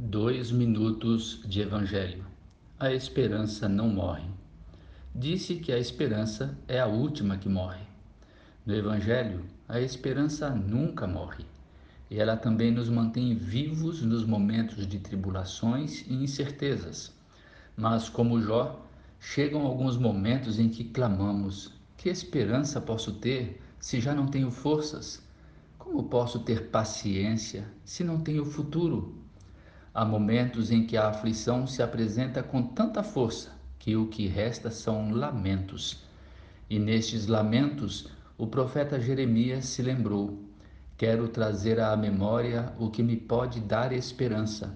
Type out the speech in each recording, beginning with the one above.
Dois minutos de Evangelho. A esperança não morre. Disse que a esperança é a última que morre. No Evangelho, a esperança nunca morre. E ela também nos mantém vivos nos momentos de tribulações e incertezas. Mas, como Jó, chegam alguns momentos em que clamamos: Que esperança posso ter se já não tenho forças? Como posso ter paciência se não tenho futuro? Há momentos em que a aflição se apresenta com tanta força que o que resta são lamentos. E nestes lamentos, o profeta Jeremias se lembrou: Quero trazer à memória o que me pode dar esperança.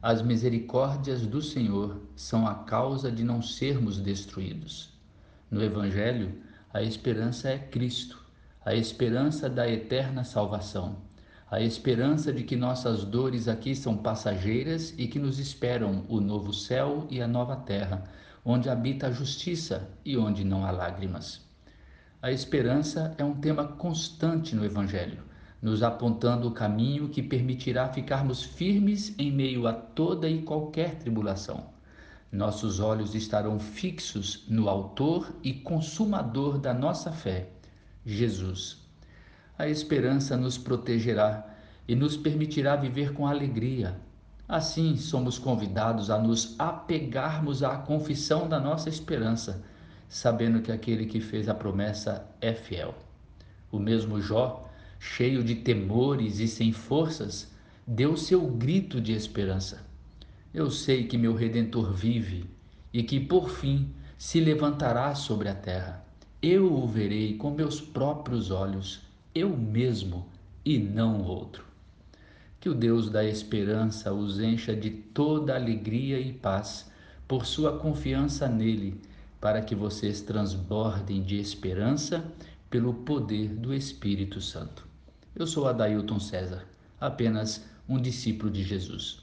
As misericórdias do Senhor são a causa de não sermos destruídos. No Evangelho, a esperança é Cristo, a esperança da eterna salvação a esperança de que nossas dores aqui são passageiras e que nos esperam o novo céu e a nova terra, onde habita a justiça e onde não há lágrimas. A esperança é um tema constante no Evangelho, nos apontando o caminho que permitirá ficarmos firmes em meio a toda e qualquer tribulação. Nossos olhos estarão fixos no Autor e Consumador da nossa fé, Jesus a esperança nos protegerá e nos permitirá viver com alegria. Assim, somos convidados a nos apegarmos à confissão da nossa esperança, sabendo que aquele que fez a promessa é fiel. O mesmo Jó, cheio de temores e sem forças, deu seu grito de esperança. Eu sei que meu redentor vive e que por fim se levantará sobre a terra. Eu o verei com meus próprios olhos eu mesmo e não outro. Que o Deus da esperança os encha de toda alegria e paz por sua confiança nele, para que vocês transbordem de esperança pelo poder do Espírito Santo. Eu sou Adailton César, apenas um discípulo de Jesus.